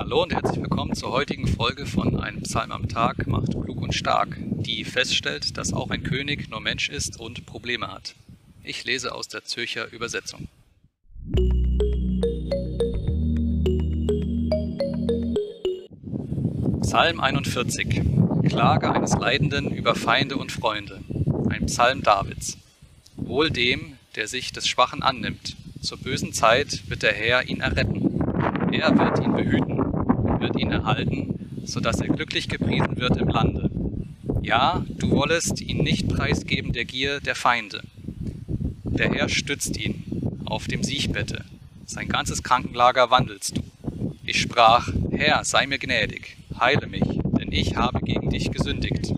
Hallo und herzlich willkommen zur heutigen Folge von Einem Psalm am Tag macht klug und stark, die feststellt, dass auch ein König nur Mensch ist und Probleme hat. Ich lese aus der Zürcher Übersetzung. Psalm 41 Klage eines Leidenden über Feinde und Freunde. Ein Psalm Davids. Wohl dem, der sich des Schwachen annimmt. Zur bösen Zeit wird der Herr ihn erretten. Er wird ihn behüten, wird ihn erhalten, so dass er glücklich gepriesen wird im Lande. Ja, du wollest ihn nicht preisgeben der Gier der Feinde. Der Herr stützt ihn auf dem Siegbette. Sein ganzes Krankenlager wandelst du. Ich sprach, Herr, sei mir gnädig, heile mich, denn ich habe gegen dich gesündigt.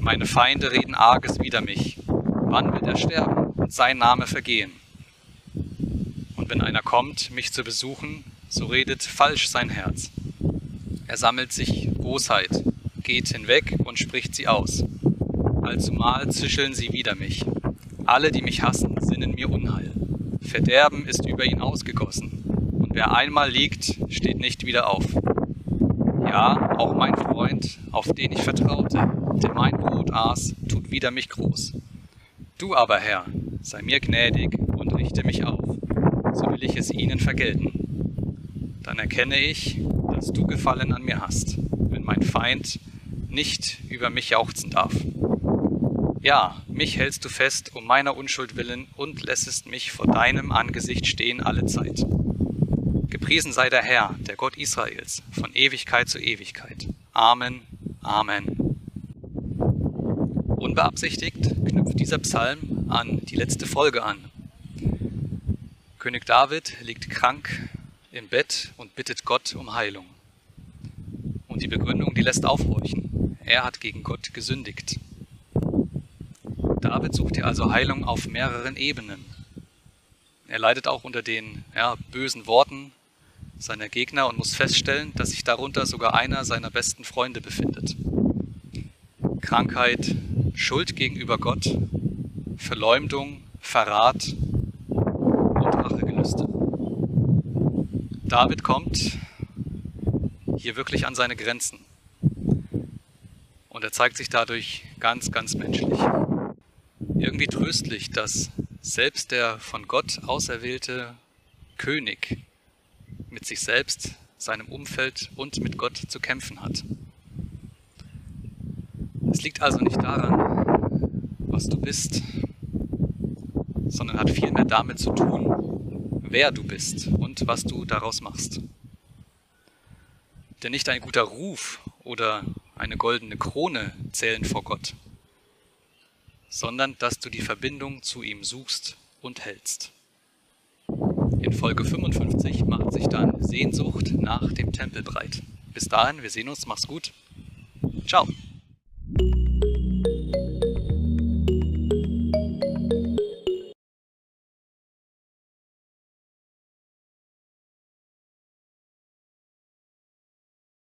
Meine Feinde reden Arges wider mich. Wann wird er sterben und sein Name vergehen? Und wenn einer kommt, mich zu besuchen, so redet falsch sein Herz. Er sammelt sich Bosheit, geht hinweg und spricht sie aus. Allzumal zischeln sie wider mich. Alle, die mich hassen, sinnen mir Unheil. Verderben ist über ihn ausgegossen, und wer einmal liegt, steht nicht wieder auf. Ja, auch mein Freund, auf den ich vertraute, der mein Brot aß, tut wider mich groß. Du aber, Herr, sei mir gnädig und richte mich auf, so will ich es ihnen vergelten. Dann erkenne ich, dass du Gefallen an mir hast, wenn mein Feind nicht über mich jauchzen darf. Ja, mich hältst du fest um meiner Unschuld willen und lässest mich vor deinem Angesicht stehen alle Zeit. Gepriesen sei der Herr, der Gott Israels, von Ewigkeit zu Ewigkeit. Amen, Amen. Unbeabsichtigt knüpft dieser Psalm an die letzte Folge an. König David liegt krank im Bett und bittet Gott um Heilung. Und die Begründung, die lässt aufhorchen. Er hat gegen Gott gesündigt. David sucht hier also Heilung auf mehreren Ebenen. Er leidet auch unter den ja, bösen Worten seiner Gegner und muss feststellen, dass sich darunter sogar einer seiner besten Freunde befindet. Krankheit, Schuld gegenüber Gott, Verleumdung, Verrat und Rachegelüste. David kommt hier wirklich an seine Grenzen. Und er zeigt sich dadurch ganz, ganz menschlich. Irgendwie tröstlich, dass selbst der von Gott auserwählte König mit sich selbst, seinem Umfeld und mit Gott zu kämpfen hat. Es liegt also nicht daran, was du bist, sondern hat vielmehr damit zu tun, wer du bist und was du daraus machst. Denn nicht ein guter Ruf oder eine goldene Krone zählen vor Gott, sondern dass du die Verbindung zu ihm suchst und hältst. In Folge 55 macht sich dann Sehnsucht nach dem Tempel breit. Bis dahin, wir sehen uns, mach's gut. Ciao.